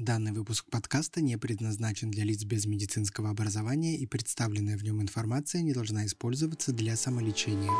Данный выпуск подкаста не предназначен для лиц без медицинского образования и представленная в нем информация не должна использоваться для самолечения.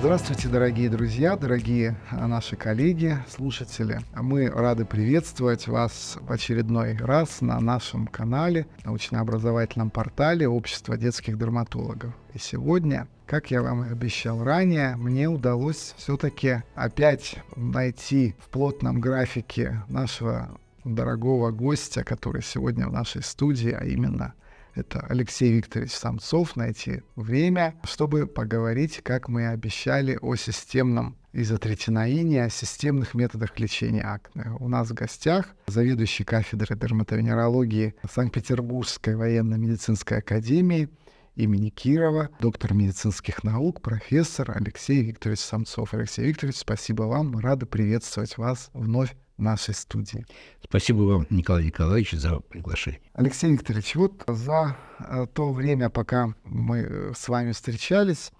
Здравствуйте, дорогие друзья, дорогие наши коллеги, слушатели. Мы рады приветствовать вас в очередной раз на нашем канале, научно-образовательном портале Общества детских дерматологов. И сегодня, как я вам и обещал ранее, мне удалось все-таки опять найти в плотном графике нашего дорогого гостя, который сегодня в нашей студии, а именно это Алексей Викторович Самцов, найти время, чтобы поговорить, как мы обещали, о системном изотретинаине, о системных методах лечения акне. У нас в гостях заведующий кафедрой дерматовенерологии Санкт-Петербургской военно-медицинской академии имени Кирова, доктор медицинских наук, профессор Алексей Викторович Самцов. Алексей Викторович, спасибо вам. Рады приветствовать вас вновь нашей студии. Спасибо вам, Николай Николаевич, за приглашение. Алексей Викторович, вот за э, то время, пока мы э, с вами встречались,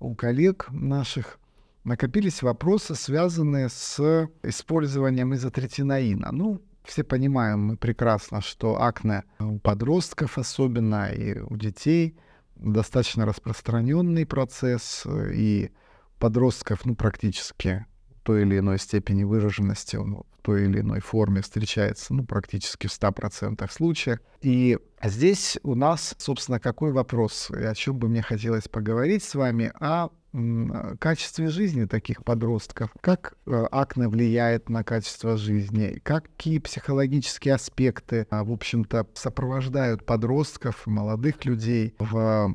у коллег наших накопились вопросы, связанные с использованием изотретинаина. Ну, все понимаем мы прекрасно, что акне у подростков особенно и у детей достаточно распространенный процесс, э, и подростков, ну, практически той или иной степени выраженности он в той или иной форме встречается ну, практически в 100% случаев. И здесь у нас, собственно, какой вопрос, и о чем бы мне хотелось поговорить с вами, о качестве жизни таких подростков, как э, акне влияет на качество жизни, какие психологические аспекты, а, в общем-то, сопровождают подростков, молодых людей в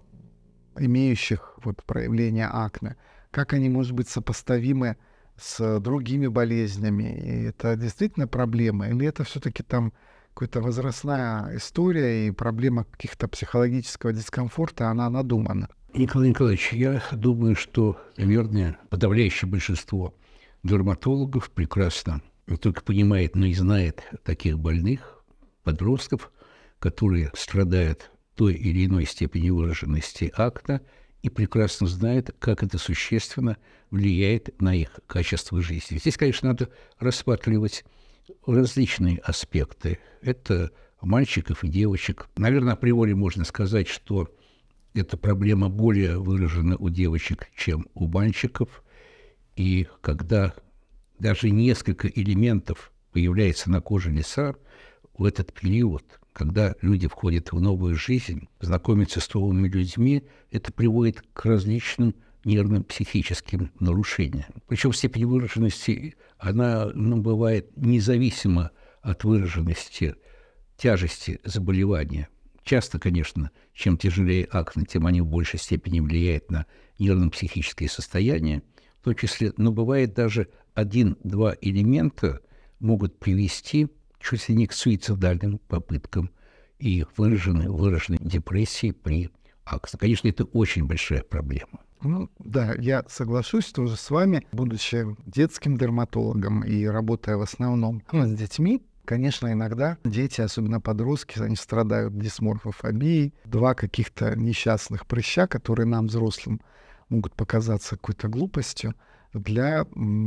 имеющих вот проявление акне, как они, может быть, сопоставимы с другими болезнями. И это действительно проблема? Или это все-таки там какая-то возрастная история и проблема каких-то психологического дискомфорта, она надумана? Николай Николаевич, я думаю, что, наверное, подавляющее большинство дерматологов прекрасно не только понимает, но и знает таких больных, подростков, которые страдают той или иной степени выраженности акта – и прекрасно знает, как это существенно влияет на их качество жизни. Здесь, конечно, надо рассматривать различные аспекты. Это мальчиков и девочек. Наверное, априори можно сказать, что эта проблема более выражена у девочек, чем у мальчиков. И когда даже несколько элементов появляется на коже лица, в этот период когда люди входят в новую жизнь, знакомятся с новыми людьми, это приводит к различным нервным психическим нарушениям. Причем степень выраженности, она ну, бывает независимо от выраженности тяжести заболевания. Часто, конечно, чем тяжелее акне, тем они в большей степени влияют на нервно-психические состояния, в том числе, но бывает даже один-два элемента могут привести чуть ли не к суицидальным попыткам и выраженной, выраженной депрессии при акции. Конечно, это очень большая проблема. Ну да, я соглашусь тоже с вами, будучи детским дерматологом и работая в основном с детьми, Конечно, иногда дети, особенно подростки, они страдают дисморфофобией. Два каких-то несчастных прыща, которые нам, взрослым, могут показаться какой-то глупостью, для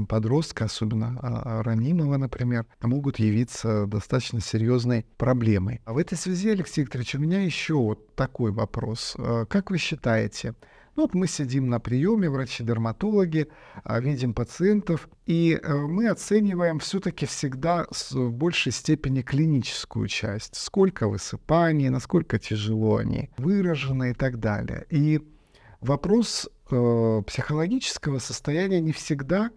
подростка, особенно а, а, ранимого, например, могут явиться достаточно серьезной проблемой. А в этой связи, Алексей Викторович, у меня еще вот такой вопрос. А, как вы считаете, ну, вот мы сидим на приеме, врачи-дерматологи, видим пациентов, и э, мы оцениваем все-таки всегда в большей степени клиническую часть. Сколько высыпаний, насколько тяжело они выражены и так далее. И вопрос э, психологического состояния не всегда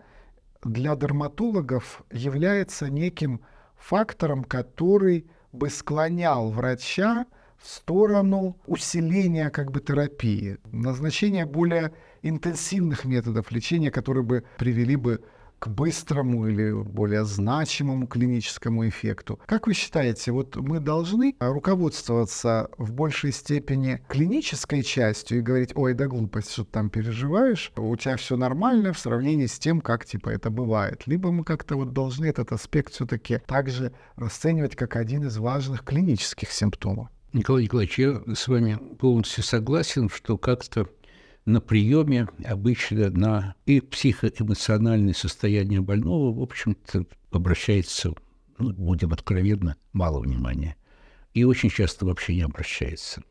для дерматологов является неким фактором, который бы склонял врача в сторону усиления как бы терапии, назначения более интенсивных методов лечения, которые бы привели бы к быстрому или более значимому клиническому эффекту. Как вы считаете, вот мы должны руководствоваться в большей степени клинической частью и говорить, ой, да глупость, что ты там переживаешь, у тебя все нормально в сравнении с тем, как типа это бывает. Либо мы как-то вот должны этот аспект все-таки также расценивать как один из важных клинических симптомов. Николай Николаевич, я с вами полностью согласен, что как-то на приеме обычно на и психоэмоциональное состояние больного, в общем-то, обращается, ну, будем откровенно, мало внимания. И очень часто вообще не обращается.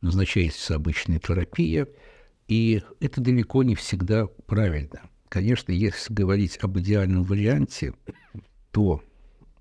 Назначается обычная терапия, и это далеко не всегда правильно. Конечно, если говорить об идеальном варианте, то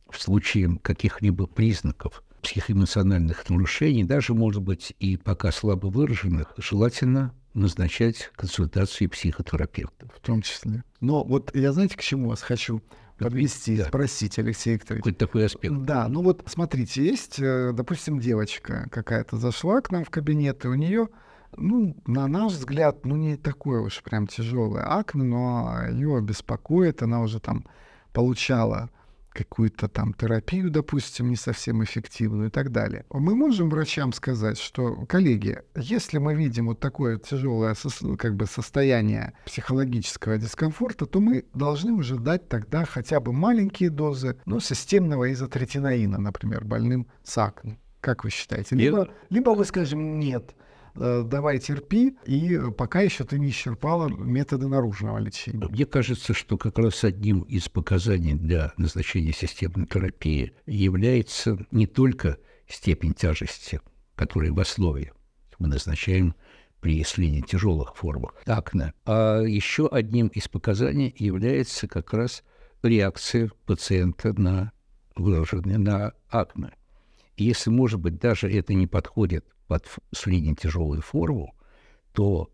в случае каких-либо признаков психоэмоциональных нарушений, даже, может быть, и пока слабо выраженных, желательно назначать консультацию психотерапевта. В том числе. Но вот я, знаете, к чему вас хочу подвести, да. спросить, Алексей Викторович. Какой такой аспект. Да, ну вот смотрите, есть, э, допустим, девочка какая-то зашла к нам в кабинет, и у нее, ну, на наш взгляд, ну, не такое уж прям тяжелое акне, но ее беспокоит, она уже там получала какую-то там терапию, допустим, не совсем эффективную и так далее. Мы можем врачам сказать, что, коллеги, если мы видим вот такое тяжелое как бы состояние психологического дискомфорта, то мы должны уже дать тогда хотя бы маленькие дозы, ну, системного изотретинаина, например, больным с акне. Как вы считаете? Либо, либо вы скажем, нет, давай терпи, и пока еще ты не исчерпала методы наружного лечения. Мне кажется, что как раз одним из показаний для назначения системной терапии является не только степень тяжести, которая в основе мы назначаем при исследовании тяжелых формах акне, а еще одним из показаний является как раз реакция пациента на выраженное на акне. Если, может быть, даже это не подходит под средне-тяжелую форму, то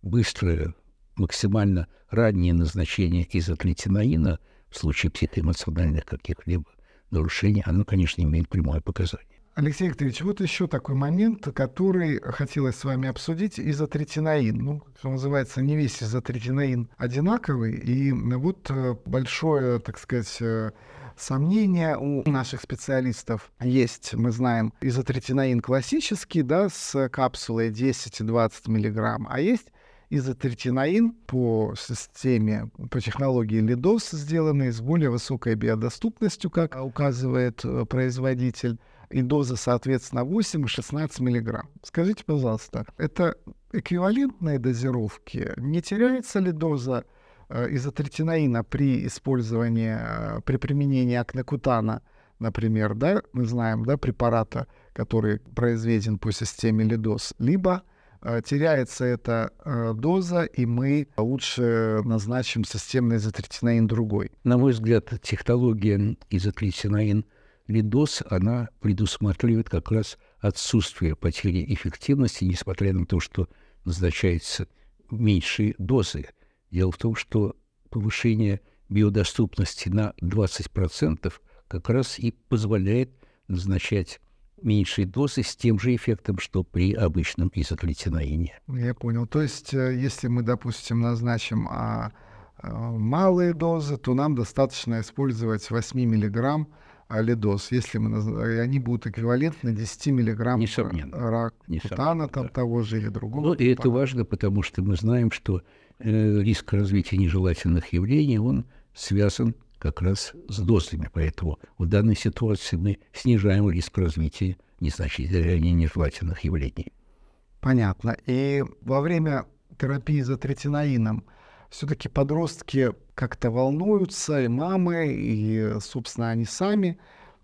быстрое, максимально раннее назначение изотлетинаина в случае психоэмоциональных каких-либо нарушений, оно, конечно, имеет прямое показание. Алексей Викторович, вот еще такой момент, который хотелось с вами обсудить, изотретинаин. Ну, что называется, не весь изотретинаин одинаковый, и вот э, большое, так сказать, э, сомнения у наших специалистов есть, мы знаем, изотретинаин классический, да, с капсулой 10 и 20 миллиграмм, а есть изотретинаин по системе, по технологии LIDOS, сделанный с более высокой биодоступностью, как указывает э, производитель, и доза, соответственно, 8 и 16 миллиграмм. Скажите, пожалуйста, это эквивалентные дозировки? Не теряется ли доза Э, изотретинаина при использовании, э, при применении акнекутана, например, да, мы знаем, да, препарата, который произведен по системе ЛИДОС, либо э, теряется эта доза, и мы лучше назначим системный изотретинаин другой. На мой взгляд, технология изотретинаин Лидос, она предусматривает как раз отсутствие потери эффективности, несмотря на то, что назначаются меньшие дозы. Дело в том, что повышение биодоступности на 20% как раз и позволяет назначать меньшие дозы с тем же эффектом, что при обычном изоклетинаине. Я понял. То есть, э, если мы, допустим, назначим а, а, малые дозы, то нам достаточно использовать 8 миллиграмм алидоз, если мы они будут эквивалентны 10 миллиграмм Несомненно. рак Несомненно, там да. того же или другого. Ну, и это важно, потому что мы знаем, что э, риск развития нежелательных явлений, он связан как раз с дозами. Поэтому в данной ситуации мы снижаем риск развития незначительных нежелательных явлений. Понятно. И во время терапии за третинаином все-таки подростки как-то волнуются, и мамы, и, собственно, они сами.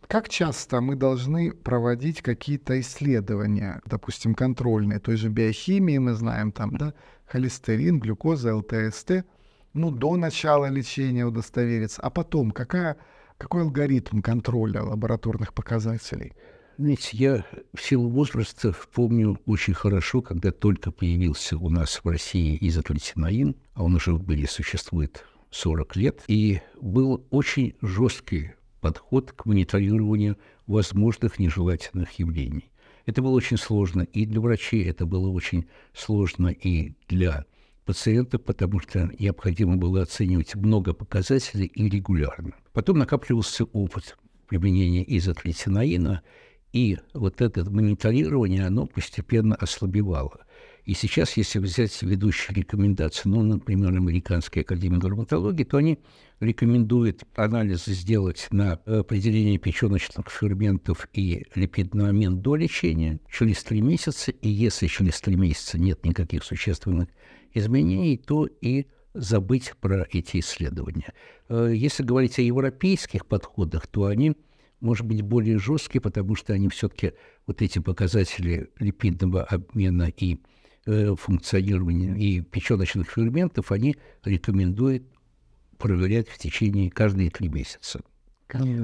Как часто мы должны проводить какие-то исследования, допустим, контрольные, той же биохимии, мы знаем там, да, холестерин, глюкоза, ЛТСТ, ну, до начала лечения удостовериться, а потом какая, какой алгоритм контроля лабораторных показателей? Знаете, я в силу возраста помню очень хорошо, когда только появился у нас в России изотлетинаин, а он уже в мире существует 40 лет, и был очень жесткий подход к мониторированию возможных нежелательных явлений. Это было очень сложно и для врачей, это было очень сложно и для пациентов, потому что необходимо было оценивать много показателей и регулярно. Потом накапливался опыт применения изотлетинаина, и вот это мониторирование, оно постепенно ослабевало. И сейчас, если взять ведущие рекомендации, ну, например, Американская академия дерматологии, то они рекомендуют анализы сделать на определение печеночных ферментов и липидный момент до лечения через три месяца. И если через три месяца нет никаких существенных изменений, то и забыть про эти исследования. Э, если говорить о европейских подходах, то они, может быть, более жесткие, потому что они все-таки вот эти показатели липидного обмена и э, функционирования и печеночных ферментов, они рекомендуют проверять в течение каждые три месяца.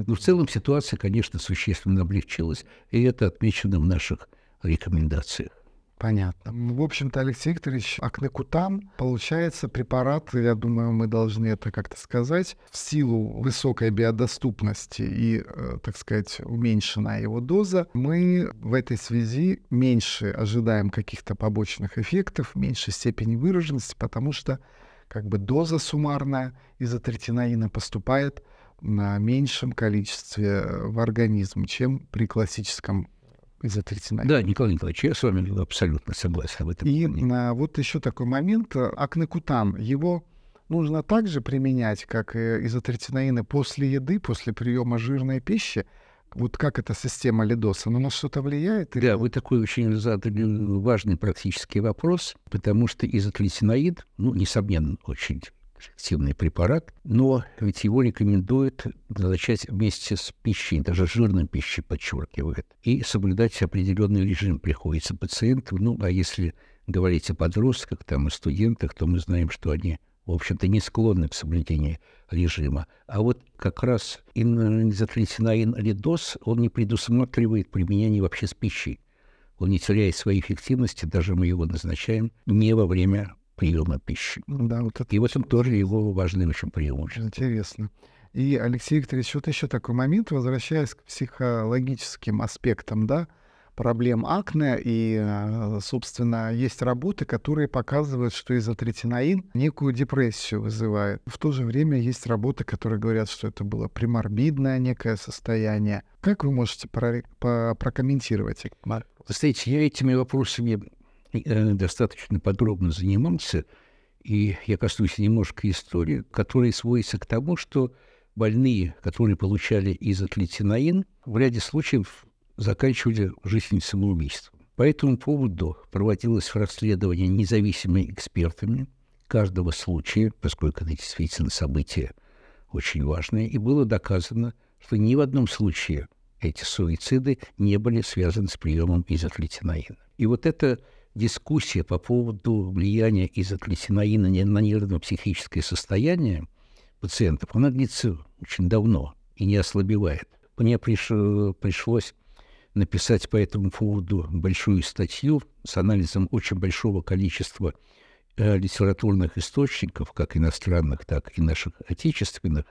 Но в целом ситуация, конечно, существенно облегчилась, и это отмечено в наших рекомендациях. Понятно. В общем-то, Алексей Викторович, акнекутам получается препарат, я думаю, мы должны это как-то сказать, в силу высокой биодоступности и, э, так сказать, уменьшенная его доза, мы в этой связи меньше ожидаем каких-то побочных эффектов, меньшей степени выраженности, потому что как бы доза суммарная изотретинаина поступает на меньшем количестве в организм, чем при классическом изотретинаине. Да, Николай Николаевич, я с вами абсолютно согласен в этом. И а, вот еще такой момент. Акнекутан, его нужно также применять, как и изотретинаины после еды, после приема жирной пищи. Вот как эта система лидоса, она на что-то влияет? Или... Да, вы такой очень задали важный практический вопрос, потому что изотлитинаид, ну, несомненно, очень эффективный препарат, но ведь его рекомендуют назначать вместе с пищей, даже жирной пищей подчеркивают, и соблюдать определенный режим приходится пациенту. Ну, а если говорить о подростках там, и студентах, то мы знаем, что они, в общем-то, не склонны к соблюдению режима. А вот как раз инзотлитинаин лидос, он не предусматривает применение вообще с пищей. Он не теряет своей эффективности, даже мы его назначаем не во время приема пищи. Да, вот это... И в этом тоже его важный очень преимущество. Интересно. И, Алексей Викторович, вот еще такой момент, возвращаясь к психологическим аспектам, да, проблем акне, и, э, собственно, есть работы, которые показывают, что изотретинаин некую депрессию вызывает. В то же время есть работы, которые говорят, что это было приморбидное некое состояние. Как вы можете про- по- прокомментировать? Знаете, я этими вопросами достаточно подробно занимался, и я коснусь немножко истории, которая сводится к тому, что больные, которые получали изотлитинаин, в ряде случаев заканчивали жизнь самоубийством. По этому поводу проводилось расследование независимыми экспертами каждого случая, поскольку это действительно событие очень важное, и было доказано, что ни в одном случае эти суициды не были связаны с приемом изотлитинаина. И вот это дискуссия по поводу влияния изоклесинаина на нервно-психическое состояние пациентов, она длится очень давно и не ослабевает. Мне приш... пришлось написать по этому поводу большую статью с анализом очень большого количества э, литературных источников, как иностранных, так и наших отечественных,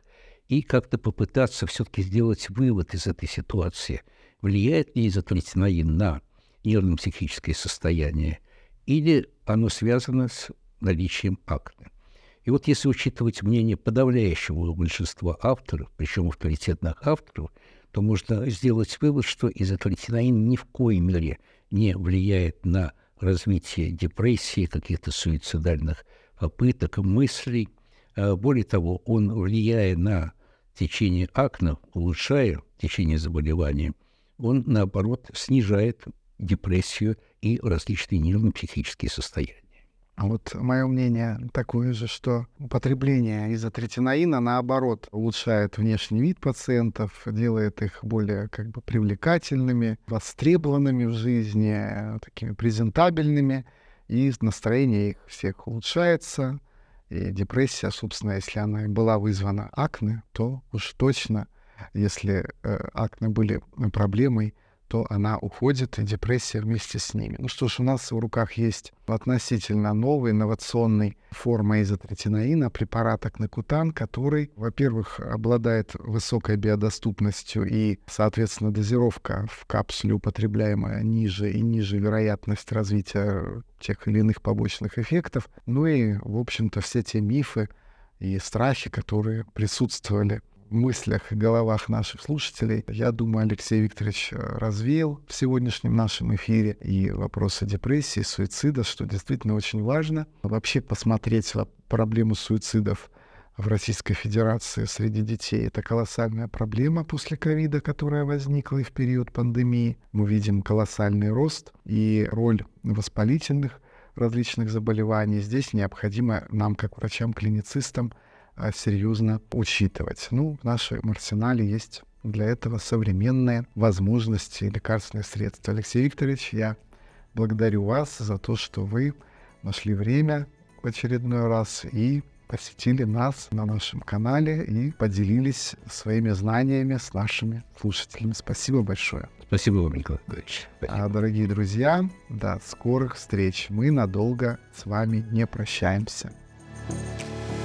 и как-то попытаться все-таки сделать вывод из этой ситуации. Влияет ли изотритинаин на нервно-психическое состояние, или оно связано с наличием акне. И вот если учитывать мнение подавляющего большинства авторов, причем авторитетных авторов, то можно сделать вывод, что изотретинаин ни в коей мере не влияет на развитие депрессии, каких-то суицидальных попыток, мыслей. А более того, он, влияя на течение акне, улучшая течение заболевания, он, наоборот, снижает депрессию и различные нервно-психические состояния. А вот мое мнение такое же, что употребление изотретинаина, наоборот, улучшает внешний вид пациентов, делает их более как бы привлекательными, востребованными в жизни, такими презентабельными, и настроение их всех улучшается. И депрессия, собственно, если она была вызвана акне, то уж точно, если э, акне были проблемой, то она уходит, и депрессия вместе с ними. Ну что ж, у нас в руках есть относительно новый инновационный форма изотретинаина, препарат акнекутан, который, во-первых, обладает высокой биодоступностью и, соответственно, дозировка в капсуле употребляемая ниже и ниже вероятность развития тех или иных побочных эффектов. Ну и, в общем-то, все те мифы и страхи, которые присутствовали мыслях и головах наших слушателей, я думаю, Алексей Викторович э, развеял в сегодняшнем нашем эфире и вопросы депрессии, суицида, что действительно очень важно. Вообще посмотреть проблему суицидов в Российской Федерации среди детей. Это колоссальная проблема после ковида, которая возникла и в период пандемии. Мы видим колоссальный рост и роль воспалительных различных заболеваний. Здесь необходимо нам, как врачам-клиницистам, серьезно учитывать. Ну, в нашем арсенале есть для этого современные возможности и лекарственные средства. Алексей Викторович, я благодарю вас за то, что вы нашли время в очередной раз и посетили нас на нашем канале и поделились своими знаниями с нашими слушателями. Спасибо большое. Спасибо вам, Николай Николаевич. А, дорогие друзья, до скорых встреч. Мы надолго с вами не прощаемся. thank you